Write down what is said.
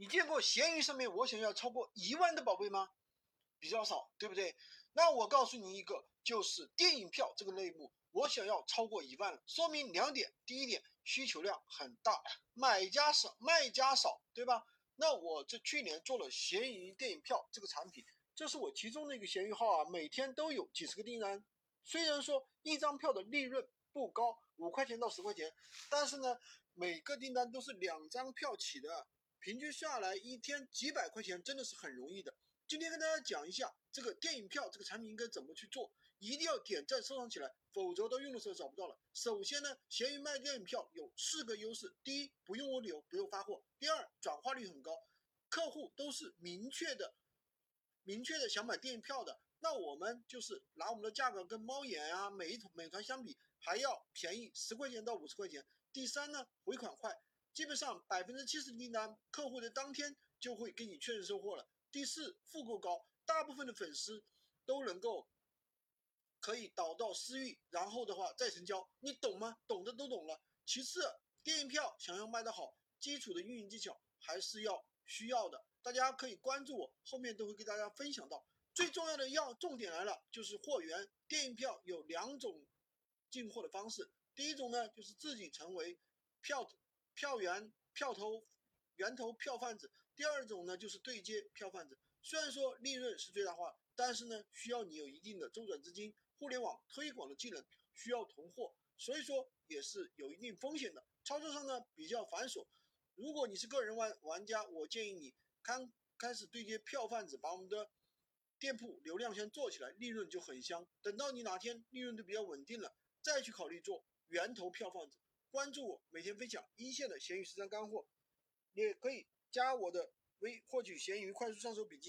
你见过闲鱼上面我想要超过一万的宝贝吗？比较少，对不对？那我告诉你一个，就是电影票这个类目，我想要超过一万，说明两点：第一点，需求量很大，买家少，卖家少，对吧？那我这去年做了闲鱼电影票这个产品，这是我其中的一个闲鱼号啊，每天都有几十个订单。虽然说一张票的利润不高，五块钱到十块钱，但是呢，每个订单都是两张票起的。平均下来一天几百块钱，真的是很容易的。今天跟大家讲一下这个电影票这个产品应该怎么去做，一定要点赞收藏起来，否则到用的时候找不到了。首先呢，闲鱼卖电影票有四个优势：第一，不用物流，不用发货；第二，转化率很高，客户都是明确的、明确的想买电影票的。那我们就是拿我们的价格跟猫眼啊、美美团相比，还要便宜十块钱到五十块钱。第三呢，回款快。基本上百分之七十的订单，客户的当天就会给你确认收货了。第四，复购高，大部分的粉丝都能够可以导到私域，然后的话再成交，你懂吗？懂的都懂了。其次，电影票想要卖得好，基础的运营技巧还是要需要的。大家可以关注我，后面都会给大家分享到。最重要的要重点来了，就是货源。电影票有两种进货的方式，第一种呢就是自己成为票。票源、票头、源头票贩子。第二种呢，就是对接票贩子。虽然说利润是最大化，但是呢，需要你有一定的周转资金、互联网推广的技能，需要囤货，所以说也是有一定风险的。操作上呢比较繁琐。如果你是个人玩玩家，我建议你刚开始对接票贩子，把我们的店铺流量先做起来，利润就很香。等到你哪天利润都比较稳定了，再去考虑做源头票贩子。关注我，每天分享一线的闲鱼实战干货，也可以加我的微获取闲鱼快速上手笔记。